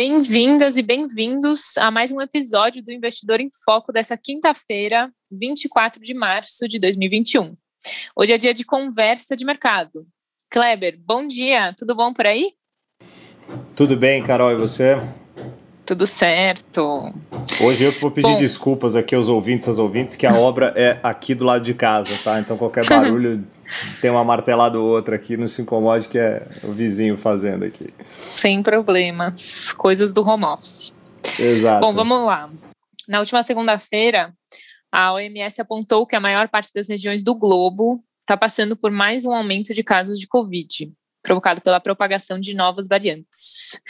Bem-vindas e bem-vindos a mais um episódio do Investidor em Foco dessa quinta-feira, 24 de março de 2021. Hoje é dia de conversa de mercado. Kleber, bom dia, tudo bom por aí? Tudo bem, Carol, e você? Tudo certo. Hoje eu vou pedir bom, desculpas aqui aos ouvintes, às ouvintes, que a obra é aqui do lado de casa, tá? Então qualquer barulho tem uma martelada ou outra aqui, não se incomode que é o vizinho fazendo aqui. Sem problemas, coisas do home office. Exato. Bom, vamos lá. Na última segunda-feira, a OMS apontou que a maior parte das regiões do globo está passando por mais um aumento de casos de Covid, provocado pela propagação de novas variantes.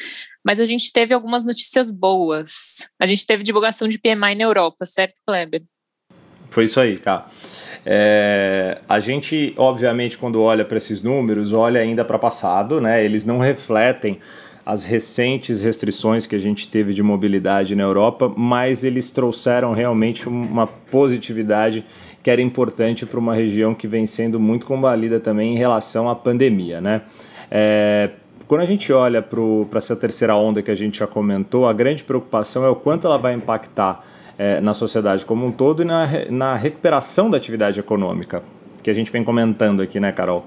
Mas a gente teve algumas notícias boas. A gente teve divulgação de PMI na Europa, certo, Kleber? Foi isso aí, cara. É, a gente, obviamente, quando olha para esses números, olha ainda para passado, né? Eles não refletem as recentes restrições que a gente teve de mobilidade na Europa, mas eles trouxeram realmente uma positividade que era importante para uma região que vem sendo muito combalida também em relação à pandemia, né? É, quando a gente olha para essa terceira onda que a gente já comentou, a grande preocupação é o quanto ela vai impactar é, na sociedade como um todo e na, na recuperação da atividade econômica, que a gente vem comentando aqui, né, Carol?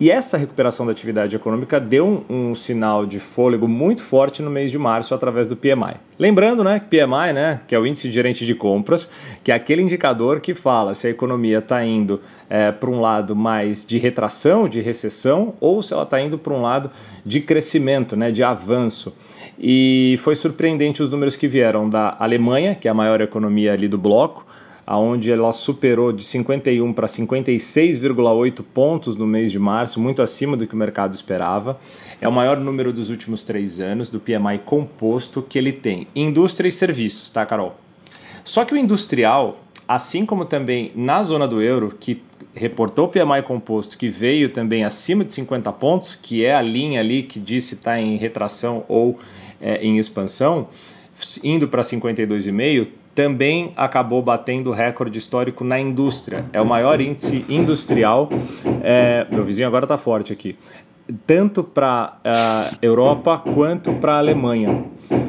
E essa recuperação da atividade econômica deu um, um, sinal de fôlego muito forte no mês de março através do PMI. Lembrando, né, PMI, né, que é o índice de gerente de compras, que é aquele indicador que fala se a economia está indo é, para um lado mais de retração, de recessão, ou se ela está indo para um lado de crescimento, né, de avanço. E foi surpreendente os números que vieram da Alemanha, que é a maior economia ali do bloco, aonde ela superou de 51 para 56,8 pontos no mês de março, muito acima do que o mercado esperava. É o maior número dos últimos três anos do PMI composto que ele tem. Indústria e serviços, tá, Carol? Só que o industrial, assim como também na zona do euro, que reportou o PMI composto que veio também acima de 50 pontos, que é a linha ali que diz se está em retração ou é, em expansão, indo para 52,5, também acabou batendo recorde histórico na indústria. É o maior índice industrial. É, meu vizinho agora está forte aqui. Tanto para a uh, Europa quanto para a Alemanha.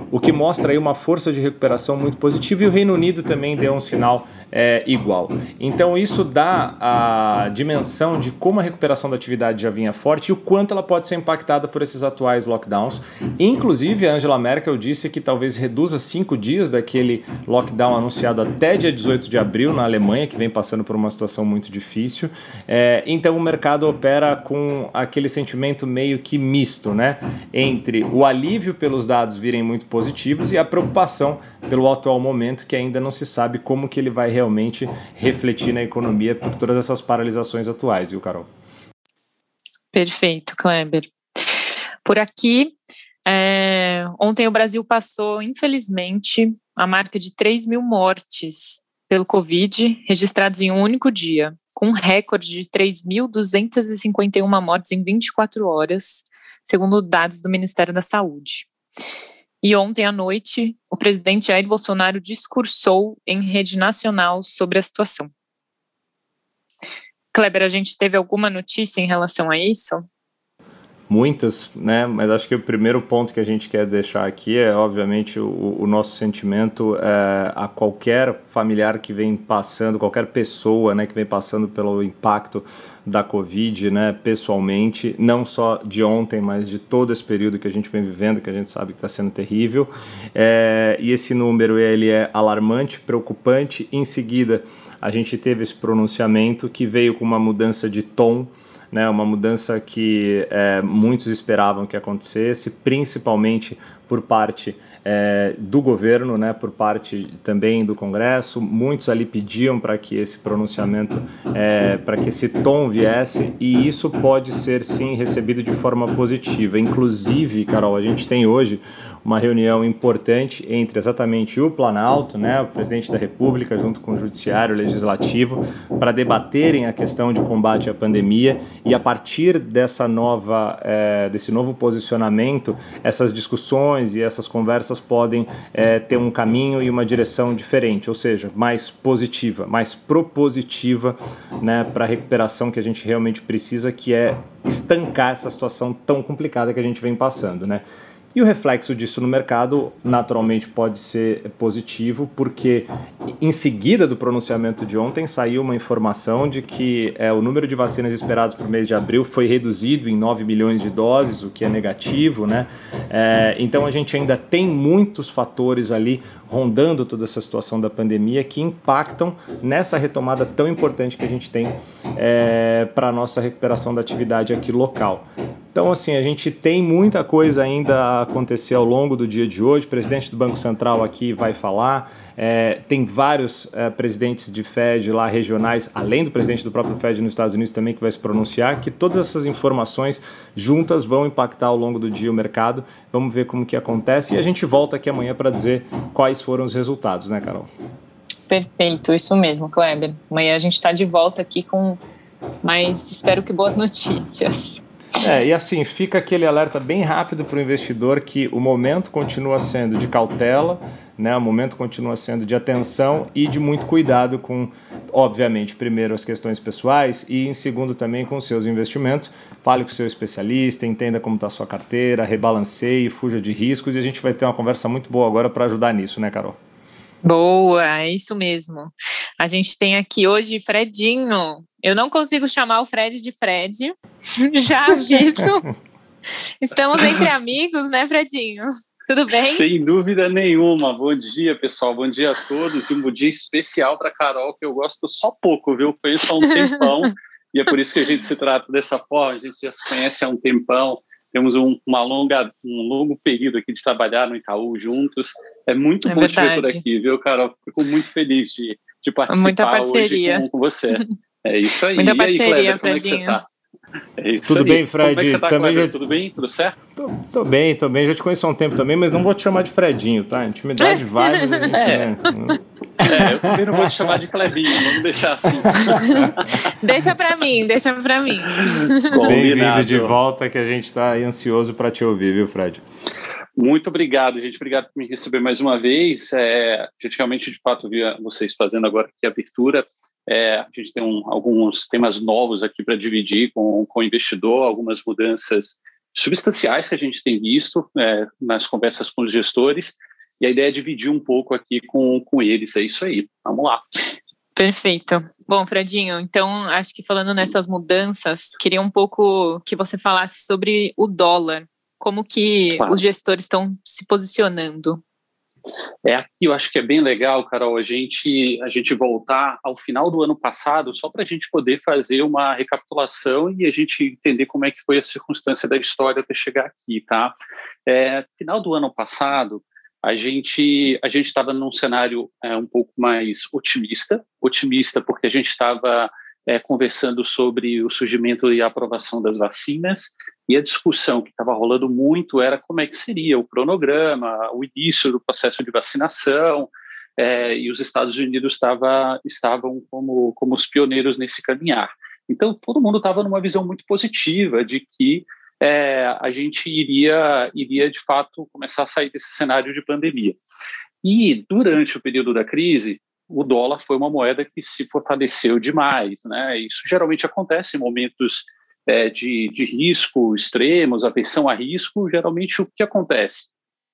O que mostra aí uma força de recuperação muito positiva e o Reino Unido também deu um sinal é, igual. Então isso dá a dimensão de como a recuperação da atividade já vinha forte e o quanto ela pode ser impactada por esses atuais lockdowns. Inclusive, a Angela Merkel disse que talvez reduza cinco dias daquele lockdown anunciado até dia 18 de abril na Alemanha, que vem passando por uma situação muito difícil. É, então o mercado opera com aquele sentimento meio que misto, né? Entre o alívio pelos dados virem muito positivos e a preocupação pelo atual momento que ainda não se sabe como que ele vai realmente refletir na economia por todas essas paralisações atuais, viu, Carol? Perfeito, Kleber. Por aqui, é, ontem o Brasil passou, infelizmente, a marca de 3 mil mortes pelo Covid registrados em um único dia, com um recorde de 3.251 mortes em 24 horas, segundo dados do Ministério da Saúde. E ontem à noite, o presidente Jair Bolsonaro discursou em rede nacional sobre a situação. Kleber, a gente teve alguma notícia em relação a isso? Muitas, né? Mas acho que o primeiro ponto que a gente quer deixar aqui é, obviamente, o, o nosso sentimento é, a qualquer familiar que vem passando, qualquer pessoa, né, que vem passando pelo impacto da Covid, né, pessoalmente, não só de ontem, mas de todo esse período que a gente vem vivendo, que a gente sabe que está sendo terrível. É, e esse número ele é alarmante, preocupante. Em seguida, a gente teve esse pronunciamento que veio com uma mudança de tom né, uma mudança que é, muitos esperavam que acontecesse, principalmente por parte é, do governo, né, por parte também do Congresso. Muitos ali pediam para que esse pronunciamento, é, para que esse tom viesse, e isso pode ser sim recebido de forma positiva. Inclusive, Carol, a gente tem hoje uma reunião importante entre exatamente o Planalto, né, o presidente da República, junto com o Judiciário, o Legislativo, para debaterem a questão de combate à pandemia e a partir dessa nova, é, desse novo posicionamento, essas discussões e essas conversas podem é, ter um caminho e uma direção diferente, ou seja, mais positiva, mais propositiva, né, para a recuperação que a gente realmente precisa, que é estancar essa situação tão complicada que a gente vem passando, né? E o reflexo disso no mercado, naturalmente, pode ser positivo, porque em seguida do pronunciamento de ontem saiu uma informação de que é, o número de vacinas esperadas para o mês de abril foi reduzido em 9 milhões de doses, o que é negativo, né? É, então a gente ainda tem muitos fatores ali rondando toda essa situação da pandemia que impactam nessa retomada tão importante que a gente tem é, para a nossa recuperação da atividade aqui local. Então, assim, a gente tem muita coisa ainda a acontecer ao longo do dia de hoje. O presidente do Banco Central aqui vai falar. É, tem vários é, presidentes de Fed lá regionais, além do presidente do próprio Fed nos Estados Unidos também que vai se pronunciar, que todas essas informações juntas vão impactar ao longo do dia o mercado. Vamos ver como que acontece e a gente volta aqui amanhã para dizer quais foram os resultados, né, Carol? Perfeito, isso mesmo, Kleber. Amanhã a gente está de volta aqui com mais, espero que boas notícias. É, e assim, fica aquele alerta bem rápido para o investidor que o momento continua sendo de cautela, né? o momento continua sendo de atenção e de muito cuidado com, obviamente, primeiro as questões pessoais e, em segundo, também com os seus investimentos. Fale com o seu especialista, entenda como está a sua carteira, rebalanceie, fuja de riscos e a gente vai ter uma conversa muito boa agora para ajudar nisso, né, Carol? Boa, é isso mesmo. A gente tem aqui hoje Fredinho. Eu não consigo chamar o Fred de Fred, já aviso. Estamos entre amigos, né, Fredinho? Tudo bem? Sem dúvida nenhuma. Bom dia, pessoal. Bom dia a todos. E um bom dia especial para Carol, que eu gosto só pouco, viu? Conheço há um tempão. e é por isso que a gente se trata dessa forma. A gente já se conhece há um tempão. Temos um, uma longa, um longo período aqui de trabalhar no Itaú juntos. É muito é bom verdade. te ver por aqui, viu, Carol? Fico muito feliz de, de participar Muita parceria. hoje com, com você. É isso aí. Muita parceria, aí, Cleber, Fredinho. Como é que você tá? É Tudo aí. bem, Fred? Como é que você tá, também já... Tudo bem? Tudo certo? Tô, tô, bem, tô bem. Já te conheço há um tempo também, mas não vou te chamar de Fredinho, tá? Intimidade vai, mas a gente, é. Né? é, eu também não vou te chamar de Clebinho, vamos deixar assim. deixa pra mim, deixa pra mim. Bem-vindo de volta, que a gente tá ansioso para te ouvir, viu, Fred? Muito obrigado, gente. Obrigado por me receber mais uma vez. É, a gente realmente, de fato, via vocês fazendo agora aqui a abertura. É, a gente tem um, alguns temas novos aqui para dividir com, com o investidor, algumas mudanças substanciais que a gente tem visto é, nas conversas com os gestores. E a ideia é dividir um pouco aqui com, com eles. É isso aí. Vamos lá. Perfeito. Bom, Fredinho, então acho que falando nessas mudanças, queria um pouco que você falasse sobre o dólar. Como que claro. os gestores estão se posicionando? É aqui, eu acho que é bem legal, Carol, a gente, a gente voltar ao final do ano passado, só para a gente poder fazer uma recapitulação e a gente entender como é que foi a circunstância da história até chegar aqui, tá? É, final do ano passado, a gente a gente estava num cenário é, um pouco mais otimista, otimista porque a gente estava é, conversando sobre o surgimento e a aprovação das vacinas, e a discussão que estava rolando muito era como é que seria o cronograma, o início do processo de vacinação, é, e os Estados Unidos tava, estavam como, como os pioneiros nesse caminhar. Então, todo mundo estava numa visão muito positiva de que é, a gente iria, iria, de fato, começar a sair desse cenário de pandemia. E, durante o período da crise, o dólar foi uma moeda que se fortaleceu demais. Né? Isso geralmente acontece em momentos é, de, de risco extremos, aversão a risco. Geralmente, o que acontece?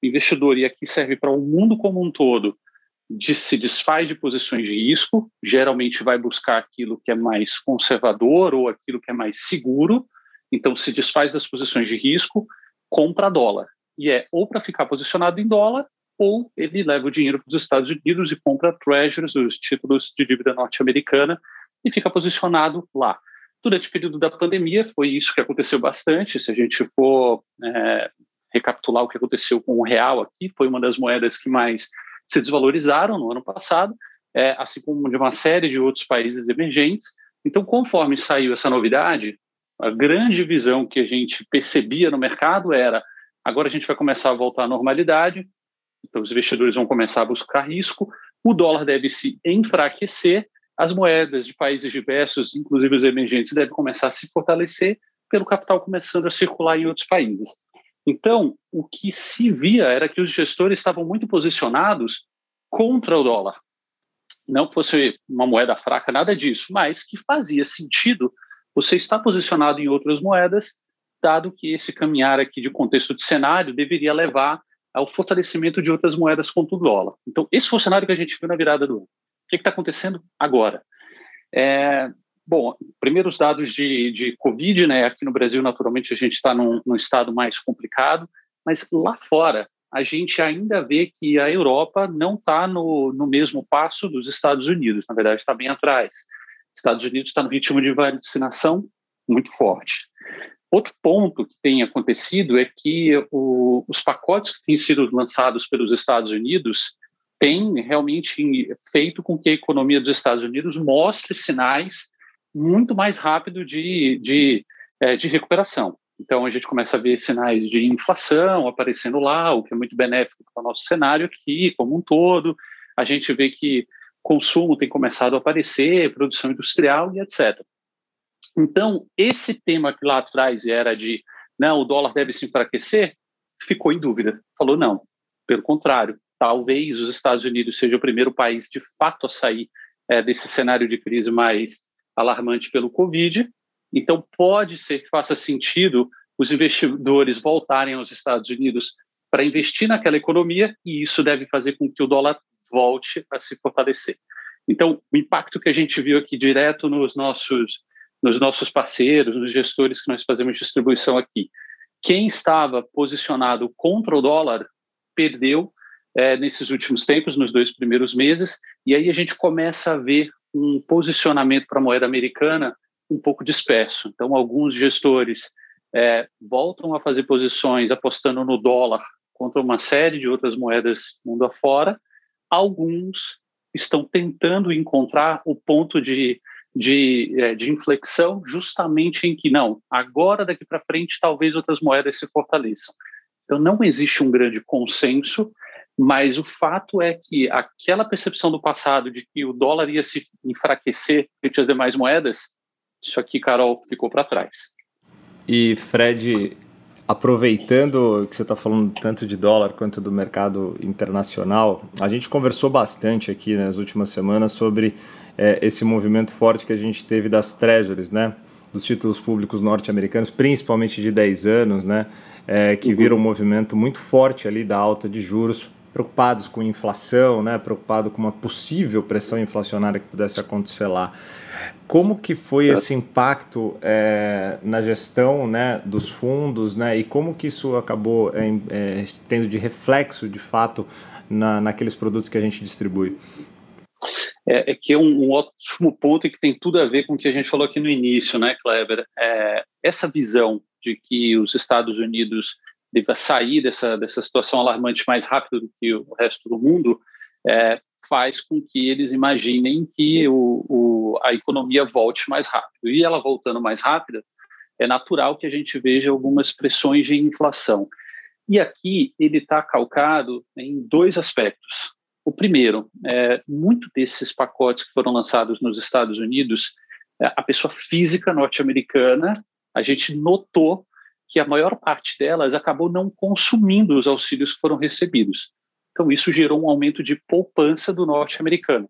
O investidor, e aqui serve para o mundo como um todo, de, se desfaz de posições de risco, geralmente vai buscar aquilo que é mais conservador ou aquilo que é mais seguro, então se desfaz das posições de risco, compra dólar. E é ou para ficar posicionado em dólar ou ele leva o dinheiro para os Estados Unidos e compra treasuries, os títulos de dívida norte-americana, e fica posicionado lá. Durante o período da pandemia, foi isso que aconteceu bastante. Se a gente for é, recapitular o que aconteceu com o real aqui, foi uma das moedas que mais se desvalorizaram no ano passado, é, assim como de uma série de outros países emergentes. Então, conforme saiu essa novidade, a grande visão que a gente percebia no mercado era agora a gente vai começar a voltar à normalidade, então os investidores vão começar a buscar risco, o dólar deve se enfraquecer, as moedas de países diversos, inclusive os emergentes, devem começar a se fortalecer pelo capital começando a circular em outros países. Então, o que se via era que os gestores estavam muito posicionados contra o dólar. Não fosse uma moeda fraca, nada disso, mas que fazia sentido você estar posicionado em outras moedas, dado que esse caminhar aqui de contexto de cenário deveria levar ao fortalecimento de outras moedas contra o dólar. Então, esse foi o cenário que a gente viu na virada do ano. Que está acontecendo agora? É, bom, primeiros dados de, de Covid, né? Aqui no Brasil, naturalmente, a gente está num, num estado mais complicado, mas lá fora, a gente ainda vê que a Europa não está no, no mesmo passo dos Estados Unidos, na verdade, está bem atrás. Estados Unidos está no ritmo de vacinação muito forte. Outro ponto que tem acontecido é que o, os pacotes que têm sido lançados pelos Estados Unidos têm realmente feito com que a economia dos Estados Unidos mostre sinais muito mais rápido de, de, é, de recuperação. Então, a gente começa a ver sinais de inflação aparecendo lá, o que é muito benéfico para o nosso cenário aqui, como um todo. A gente vê que consumo tem começado a aparecer, produção industrial e etc. Então, esse tema que lá atrás era de não, o dólar deve se enfraquecer, ficou em dúvida. Falou não, pelo contrário, talvez os Estados Unidos seja o primeiro país de fato a sair é, desse cenário de crise mais alarmante pelo Covid. Então, pode ser que faça sentido os investidores voltarem aos Estados Unidos para investir naquela economia e isso deve fazer com que o dólar volte a se fortalecer. Então, o impacto que a gente viu aqui direto nos nossos nos nossos parceiros, nos gestores que nós fazemos distribuição aqui. Quem estava posicionado contra o dólar perdeu é, nesses últimos tempos, nos dois primeiros meses, e aí a gente começa a ver um posicionamento para a moeda americana um pouco disperso. Então, alguns gestores é, voltam a fazer posições apostando no dólar contra uma série de outras moedas mundo afora. Alguns estão tentando encontrar o ponto de de, é, de inflexão justamente em que, não, agora daqui para frente talvez outras moedas se fortaleçam. Então não existe um grande consenso, mas o fato é que aquela percepção do passado de que o dólar ia se enfraquecer frente às demais moedas, isso aqui, Carol, ficou para trás. E Fred, aproveitando que você está falando tanto de dólar quanto do mercado internacional, a gente conversou bastante aqui nas últimas semanas sobre é, esse movimento forte que a gente teve das treasuries, né? Dos títulos públicos norte-americanos, principalmente de 10 anos, né? É, que uhum. viram um movimento muito forte ali da alta de juros, preocupados com inflação, né? Preocupado com uma possível pressão inflacionária que pudesse acontecer lá. Como que foi esse impacto é, na gestão né, dos fundos né, e como que isso acabou é, é, tendo de reflexo, de fato, na, naqueles produtos que a gente distribui? é, é que é um, um, ótimo ponto e que tem tudo a ver com o que a gente falou aqui no início, né, Kleber? É, essa visão de que os Estados Unidos deva sair dessa, dessa situação alarmante mais rápido do que o resto do mundo é, faz com que eles imaginem que o, o, a economia volte mais rápido. E ela voltando mais rápida, é natural que a gente veja algumas pressões de inflação. E aqui ele está calcado em dois aspectos. O primeiro, é, muito desses pacotes que foram lançados nos Estados Unidos, é, a pessoa física norte-americana, a gente notou que a maior parte delas acabou não consumindo os auxílios que foram recebidos. Então, isso gerou um aumento de poupança do norte-americano.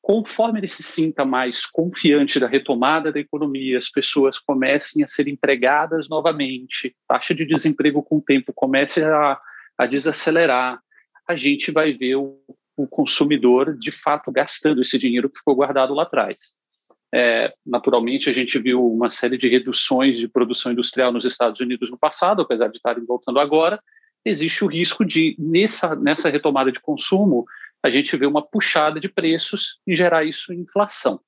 Conforme ele se sinta mais confiante da retomada da economia, as pessoas comecem a ser empregadas novamente, taxa de desemprego com o tempo comece a, a desacelerar, a gente vai ver o, o consumidor de fato gastando esse dinheiro que ficou guardado lá atrás. É, naturalmente, a gente viu uma série de reduções de produção industrial nos Estados Unidos no passado, apesar de estarem voltando agora. Existe o risco de, nessa, nessa retomada de consumo, a gente ver uma puxada de preços e gerar isso em inflação.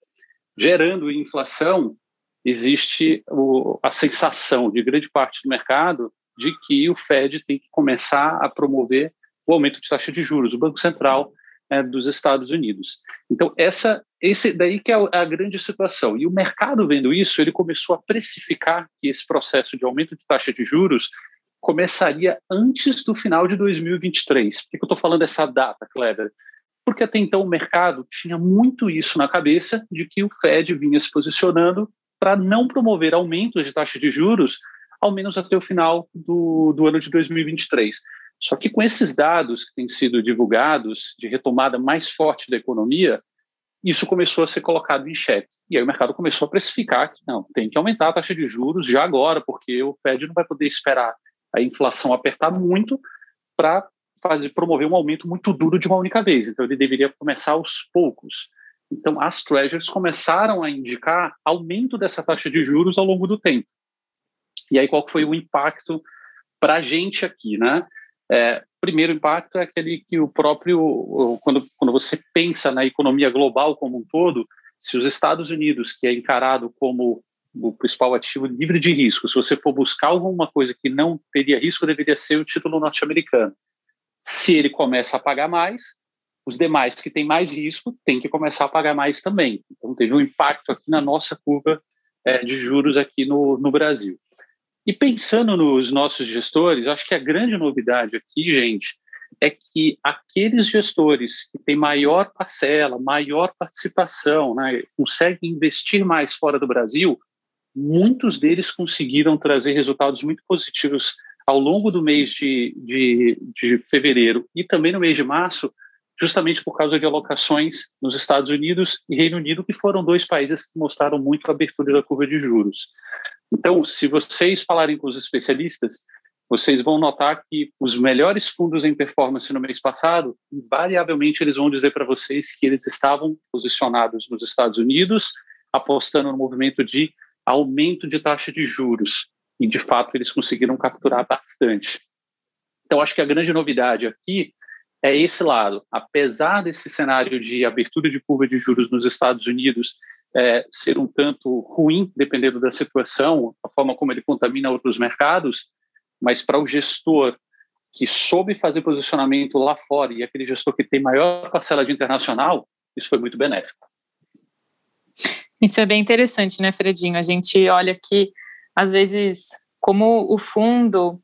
Gerando inflação, existe o, a sensação de grande parte do mercado de que o Fed tem que começar a promover o aumento de taxa de juros, o Banco Central é, dos Estados Unidos. Então, essa, esse daí que é a grande situação. E o mercado vendo isso, ele começou a precificar que esse processo de aumento de taxa de juros começaria antes do final de 2023. Por que eu estou falando essa data, Kleber? Porque até então o mercado tinha muito isso na cabeça de que o Fed vinha se posicionando para não promover aumentos de taxa de juros, ao menos até o final do, do ano de 2023. Só que com esses dados que têm sido divulgados de retomada mais forte da economia, isso começou a ser colocado em xeque. E aí o mercado começou a precificar que não, tem que aumentar a taxa de juros já agora, porque o Fed não vai poder esperar a inflação apertar muito para fazer promover um aumento muito duro de uma única vez. Então ele deveria começar aos poucos. Então as treasuries começaram a indicar aumento dessa taxa de juros ao longo do tempo. E aí qual foi o impacto para a gente aqui, né? É, primeiro impacto é aquele que o próprio quando quando você pensa na economia global como um todo, se os Estados Unidos, que é encarado como o principal ativo livre de risco. Se você for buscar alguma coisa que não teria risco, deveria ser o título norte-americano. Se ele começa a pagar mais, os demais que têm mais risco têm que começar a pagar mais também. Então, teve um impacto aqui na nossa curva é, de juros aqui no, no Brasil. E pensando nos nossos gestores, acho que a grande novidade aqui, gente, é que aqueles gestores que têm maior parcela, maior participação, né, conseguem investir mais fora do Brasil, muitos deles conseguiram trazer resultados muito positivos ao longo do mês de, de, de fevereiro e também no mês de março, justamente por causa de alocações nos Estados Unidos e Reino Unido, que foram dois países que mostraram muito a abertura da curva de juros. Então, se vocês falarem com os especialistas, vocês vão notar que os melhores fundos em performance no mês passado, invariavelmente eles vão dizer para vocês que eles estavam posicionados nos Estados Unidos, apostando no movimento de aumento de taxa de juros. E, de fato, eles conseguiram capturar bastante. Então, acho que a grande novidade aqui é esse lado. Apesar desse cenário de abertura de curva de juros nos Estados Unidos é, ser um tanto ruim, dependendo da situação, a forma como ele contamina outros mercados, mas para o gestor que soube fazer posicionamento lá fora e aquele gestor que tem maior parcela de internacional, isso foi muito benéfico. Isso é bem interessante, né, Fredinho? A gente olha que, às vezes, como o fundo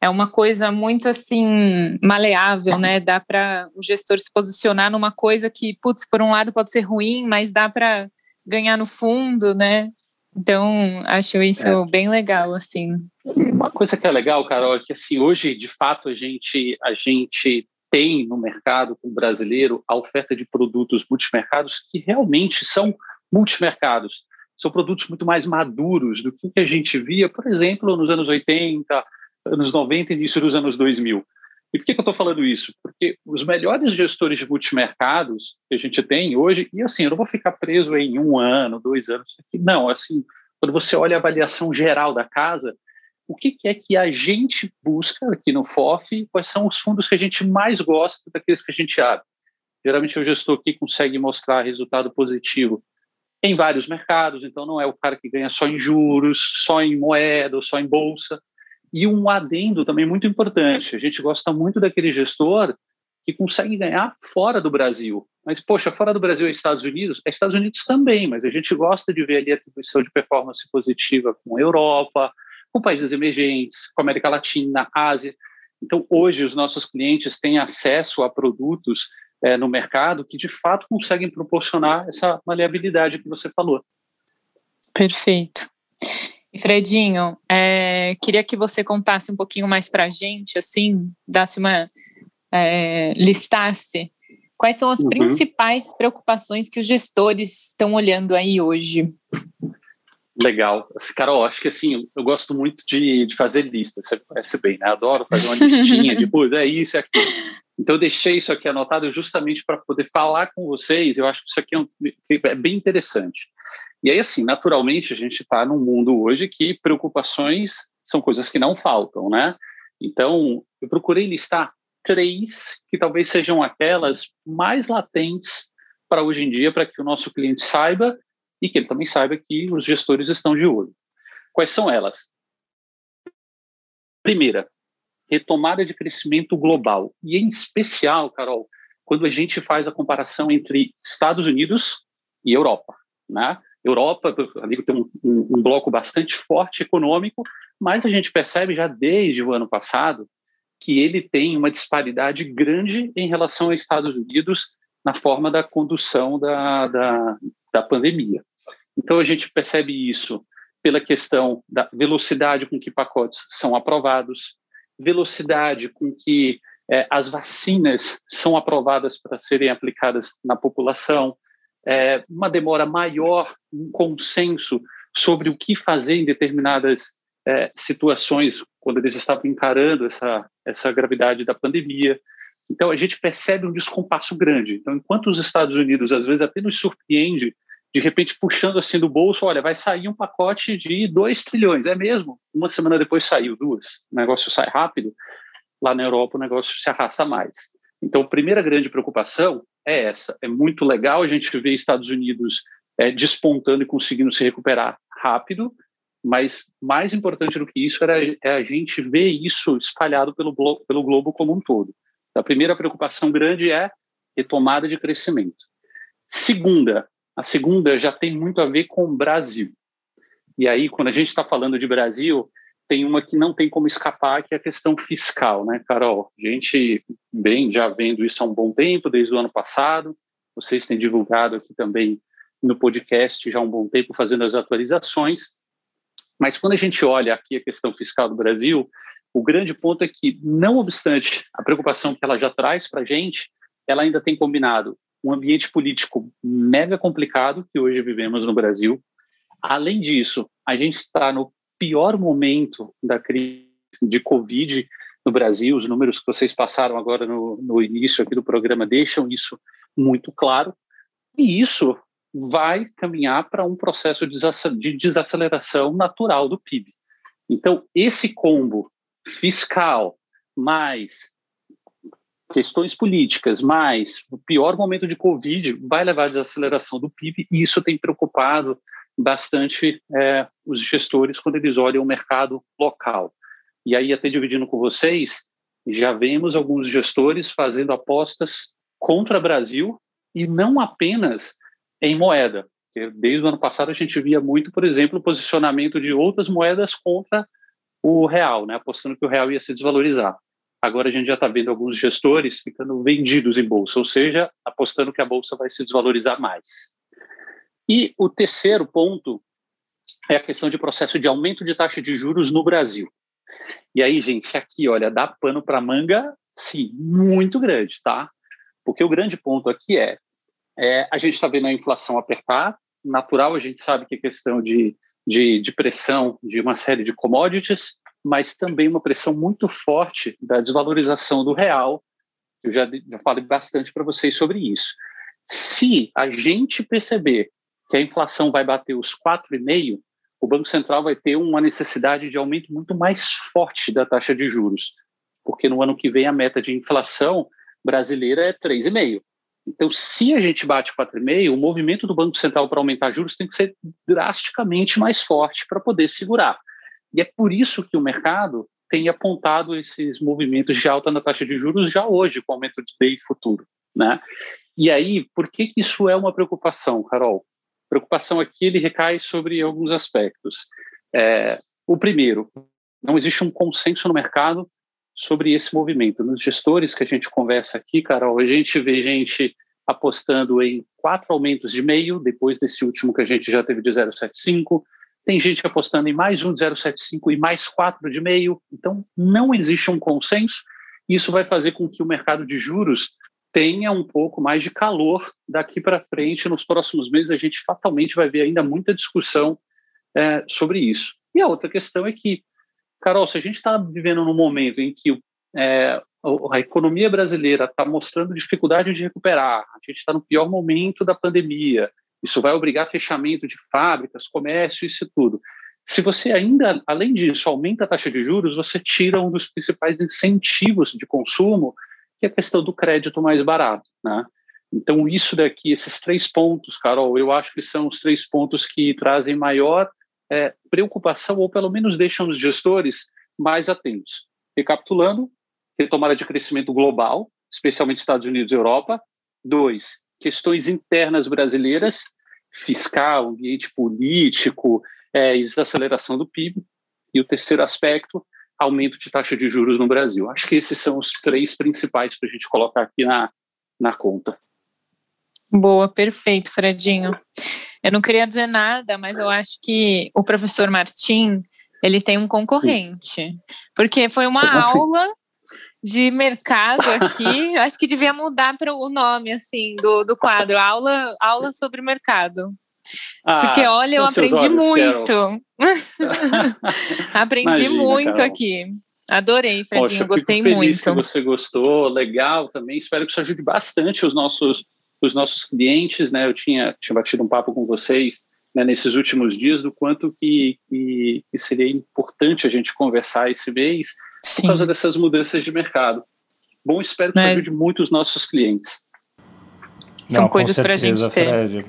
é uma coisa muito assim maleável, né? Dá para o gestor se posicionar numa coisa que, putz, por um lado pode ser ruim, mas dá para ganhar no fundo, né? Então, acho isso é. bem legal, assim. Uma coisa que é legal, Carol, é que assim, hoje, de fato, a gente, a gente tem no mercado brasileiro a oferta de produtos multimercados que realmente são multimercados. São produtos muito mais maduros do que a gente via, por exemplo, nos anos 80, anos 90 e início dos anos 2000. E por que, que eu estou falando isso? Porque os melhores gestores de multimercados que a gente tem hoje, e assim, eu não vou ficar preso em um ano, dois anos, não, assim, quando você olha a avaliação geral da casa, o que, que é que a gente busca aqui no FOF, quais são os fundos que a gente mais gosta daqueles que a gente abre. Geralmente o gestor que consegue mostrar resultado positivo em vários mercados, então não é o cara que ganha só em juros, só em moeda, ou só em bolsa. E um adendo também muito importante, a gente gosta muito daquele gestor que consegue ganhar fora do Brasil. Mas, poxa, fora do Brasil é Estados Unidos? É Estados Unidos também, mas a gente gosta de ver ali a atribuição de performance positiva com a Europa, com países emergentes, com a América Latina, Ásia. Então, hoje, os nossos clientes têm acesso a produtos é, no mercado que de fato conseguem proporcionar essa maleabilidade que você falou. Perfeito. E Fredinho, é, queria que você contasse um pouquinho mais para a gente, assim, dasse uma é, listasse quais são as uhum. principais preocupações que os gestores estão olhando aí hoje. Legal. Carol, acho que assim, eu gosto muito de, de fazer listas, você conhece bem, né? Adoro fazer uma listinha de, pô, é isso, é aquilo. Então, eu deixei isso aqui anotado justamente para poder falar com vocês. Eu acho que isso aqui é, um, é bem interessante. E aí, assim, naturalmente, a gente está num mundo hoje que preocupações são coisas que não faltam, né? Então, eu procurei listar três que talvez sejam aquelas mais latentes para hoje em dia, para que o nosso cliente saiba e que ele também saiba que os gestores estão de olho. Quais são elas? Primeira, retomada de crescimento global. E em especial, Carol, quando a gente faz a comparação entre Estados Unidos e Europa. Né? Europa, ali tem um, um, bloco bastante forte econômico, mas a gente percebe já desde o ano passado que ele tem uma disparidade grande em relação aos Estados Unidos na forma da condução da, da, da pandemia. Então, a gente percebe isso pela questão da velocidade com que pacotes são aprovados, velocidade com que é, as vacinas são aprovadas para serem aplicadas na população, é, uma demora maior, um consenso sobre o que fazer em determinadas é, situações quando eles estavam encarando essa, essa gravidade da pandemia. Então, a gente percebe um descompasso grande. Então, enquanto os Estados Unidos, às vezes, até nos surpreende, de repente, puxando assim do bolso, olha, vai sair um pacote de 2 trilhões. É mesmo? Uma semana depois saiu duas. O negócio sai rápido. Lá na Europa, o negócio se arrasta mais. Então, a primeira grande preocupação é essa. É muito legal a gente ver Estados Unidos é, despontando e conseguindo se recuperar rápido, mas mais importante do que isso era, é a gente ver isso espalhado pelo, pelo globo como um todo. A primeira preocupação grande é retomada de crescimento. Segunda, a segunda já tem muito a ver com o Brasil. E aí, quando a gente está falando de Brasil, tem uma que não tem como escapar, que é a questão fiscal, né, Carol? A gente vem já vendo isso há um bom tempo, desde o ano passado. Vocês têm divulgado aqui também no podcast já há um bom tempo, fazendo as atualizações. Mas quando a gente olha aqui a questão fiscal do Brasil, o grande ponto é que, não obstante a preocupação que ela já traz para a gente, ela ainda tem combinado um ambiente político mega complicado que hoje vivemos no Brasil. Além disso, a gente está no pior momento da crise de Covid no Brasil. Os números que vocês passaram agora no, no início aqui do programa deixam isso muito claro. E isso vai caminhar para um processo de desaceleração natural do PIB. Então, esse combo fiscal, mais questões políticas, mais o pior momento de Covid vai levar à desaceleração do PIB e isso tem preocupado bastante é, os gestores quando eles olham o mercado local. E aí, até dividindo com vocês, já vemos alguns gestores fazendo apostas contra Brasil e não apenas em moeda. Desde o ano passado a gente via muito, por exemplo, o posicionamento de outras moedas contra o real, né, apostando que o real ia se desvalorizar. Agora a gente já está vendo alguns gestores ficando vendidos em bolsa, ou seja, apostando que a bolsa vai se desvalorizar mais. E o terceiro ponto é a questão de processo de aumento de taxa de juros no Brasil. E aí, gente, aqui, olha, dá pano para manga, sim, muito grande, tá? Porque o grande ponto aqui é, é a gente está vendo a inflação apertar, natural, a gente sabe que a questão de de, de pressão de uma série de commodities, mas também uma pressão muito forte da desvalorização do real. Eu já, já falei bastante para vocês sobre isso. Se a gente perceber que a inflação vai bater os 4,5%, o Banco Central vai ter uma necessidade de aumento muito mais forte da taxa de juros, porque no ano que vem a meta de inflação brasileira é 3,5%. Então, se a gente bate 4,5, o movimento do Banco Central para aumentar juros tem que ser drasticamente mais forte para poder segurar. E é por isso que o mercado tem apontado esses movimentos de alta na taxa de juros já hoje, com o aumento de DI futuro. Né? E aí, por que, que isso é uma preocupação, Carol? Preocupação aqui ele recai sobre alguns aspectos. É, o primeiro, não existe um consenso no mercado sobre esse movimento. Nos gestores que a gente conversa aqui, Carol, a gente vê gente apostando em quatro aumentos de meio, depois desse último que a gente já teve de 0,75. Tem gente apostando em mais um de 0,75 e mais quatro de meio. Então, não existe um consenso. Isso vai fazer com que o mercado de juros tenha um pouco mais de calor daqui para frente. Nos próximos meses, a gente fatalmente vai ver ainda muita discussão é, sobre isso. E a outra questão é que Carol, se a gente está vivendo num momento em que é, a economia brasileira está mostrando dificuldade de recuperar, a gente está no pior momento da pandemia, isso vai obrigar fechamento de fábricas, comércio, isso tudo. Se você ainda, além disso, aumenta a taxa de juros, você tira um dos principais incentivos de consumo, que é a questão do crédito mais barato, né? Então, isso daqui, esses três pontos, Carol, eu acho que são os três pontos que trazem maior é, preocupação, ou pelo menos deixam os gestores mais atentos. Recapitulando, retomada de crescimento global, especialmente Estados Unidos e Europa. Dois, questões internas brasileiras, fiscal, ambiente político, é, desaceleração do PIB. E o terceiro aspecto, aumento de taxa de juros no Brasil. Acho que esses são os três principais para a gente colocar aqui na, na conta. Boa, perfeito, Fredinho. Eu não queria dizer nada, mas eu acho que o professor Martim ele tem um concorrente, porque foi uma assim? aula de mercado aqui. acho que devia mudar para o nome assim do, do quadro, aula aula sobre mercado. Ah, Porque olha, eu aprendi olhos, muito. aprendi Imagina, muito Carol. aqui. Adorei, Fredinho, Poxa, gostei muito. Se você gostou, legal também. Espero que isso ajude bastante os nossos, os nossos clientes. Né? Eu tinha, tinha batido um papo com vocês né, nesses últimos dias do quanto que, que, que, seria importante a gente conversar esse mês Sim. por causa dessas mudanças de mercado. Bom, espero que isso é. ajude muito os nossos clientes. São Não, coisas para a gente ter. Fred.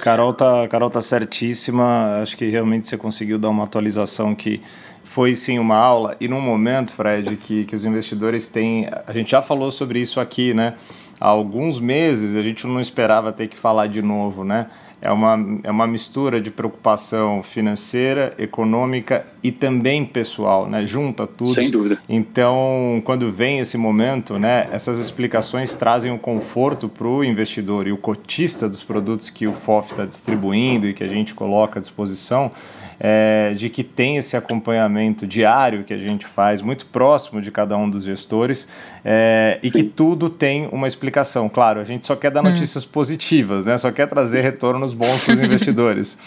Carol tá, Carol tá certíssima. Acho que realmente você conseguiu dar uma atualização que foi sim uma aula. E num momento, Fred, que, que os investidores têm. A gente já falou sobre isso aqui, né? Há alguns meses a gente não esperava ter que falar de novo, né? É uma, é uma mistura de preocupação financeira, econômica e também pessoal, né? Junta tudo. Sem dúvida. Então, quando vem esse momento, né, essas explicações trazem um conforto para o investidor e o cotista dos produtos que o FOF está distribuindo e que a gente coloca à disposição é, de que tem esse acompanhamento diário que a gente faz, muito próximo de cada um dos gestores, é, e que tudo tem uma explicação. Claro, a gente só quer dar hum. notícias hum. positivas, né? só quer trazer retornos bons para os investidores.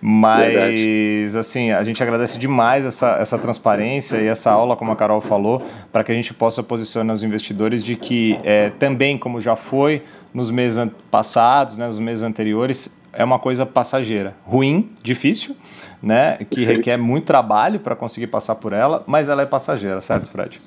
Mas, Verdade. assim, a gente agradece demais essa, essa transparência e essa aula, como a Carol falou, para que a gente possa posicionar os investidores de que é, também, como já foi nos meses passados, né, nos meses anteriores, é uma coisa passageira. Ruim, difícil, né? Que requer muito trabalho para conseguir passar por ela, mas ela é passageira, certo, Fred?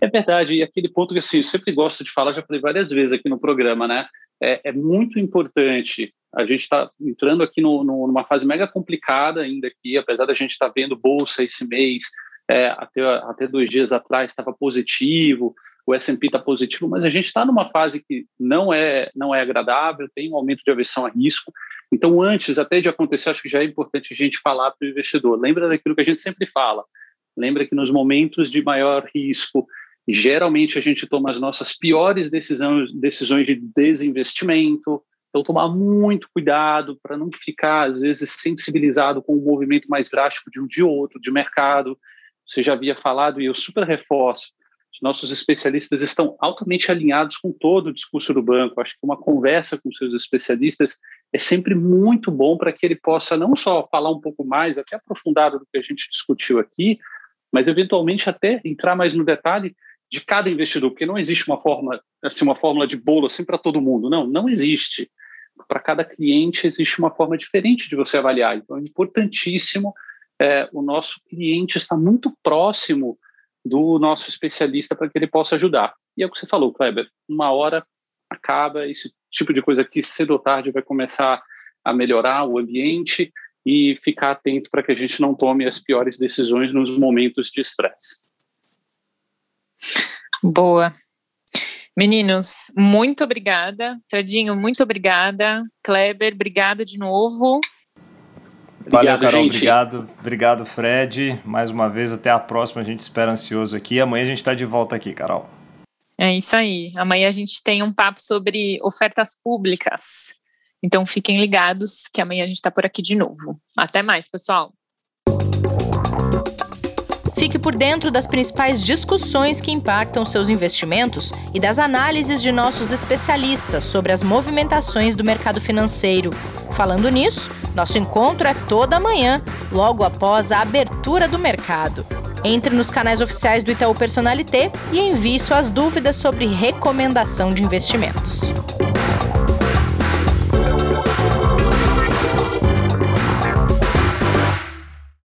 É verdade, e aquele ponto que assim, eu sempre gosto de falar, já falei várias vezes aqui no programa, né? É, é muito importante. A gente está entrando aqui no, no, numa fase mega complicada ainda aqui, apesar da gente estar tá vendo bolsa esse mês, é, até, até dois dias atrás estava positivo, o S&P está positivo, mas a gente está numa fase que não é não é agradável, tem um aumento de aversão a risco. Então, antes até de acontecer, acho que já é importante a gente falar para o investidor. Lembra daquilo que a gente sempre fala. Lembra que nos momentos de maior risco, geralmente a gente toma as nossas piores decisões, decisões de desinvestimento. Então, tomar muito cuidado para não ficar, às vezes, sensibilizado com o um movimento mais drástico de um dia ou outro de mercado. Você já havia falado, e eu super reforço, os nossos especialistas estão altamente alinhados com todo o discurso do banco. Acho que uma conversa com seus especialistas é sempre muito bom para que ele possa não só falar um pouco mais, até aprofundado do que a gente discutiu aqui, mas eventualmente até entrar mais no detalhe de cada investidor, porque não existe uma forma, assim, uma fórmula de bolo assim para todo mundo. Não, não existe. Para cada cliente existe uma forma diferente de você avaliar. Então é importantíssimo é, o nosso cliente estar muito próximo do nosso especialista para que ele possa ajudar. E é o que você falou, Kleber, uma hora acaba, esse tipo de coisa que cedo ou tarde vai começar a melhorar o ambiente e ficar atento para que a gente não tome as piores decisões nos momentos de estresse. Boa. Meninos, muito obrigada. Fredinho, muito obrigada. Kleber, obrigada de novo. Valeu, Carol. Gente. Obrigado. Obrigado, Fred. Mais uma vez, até a próxima. A gente espera ansioso aqui. Amanhã a gente está de volta aqui, Carol. É isso aí. Amanhã a gente tem um papo sobre ofertas públicas. Então fiquem ligados que amanhã a gente está por aqui de novo. Até mais, pessoal. Fique por dentro das principais discussões que impactam seus investimentos e das análises de nossos especialistas sobre as movimentações do mercado financeiro. Falando nisso, nosso encontro é toda manhã, logo após a abertura do mercado. Entre nos canais oficiais do Itaú Personalité e envie suas dúvidas sobre recomendação de investimentos.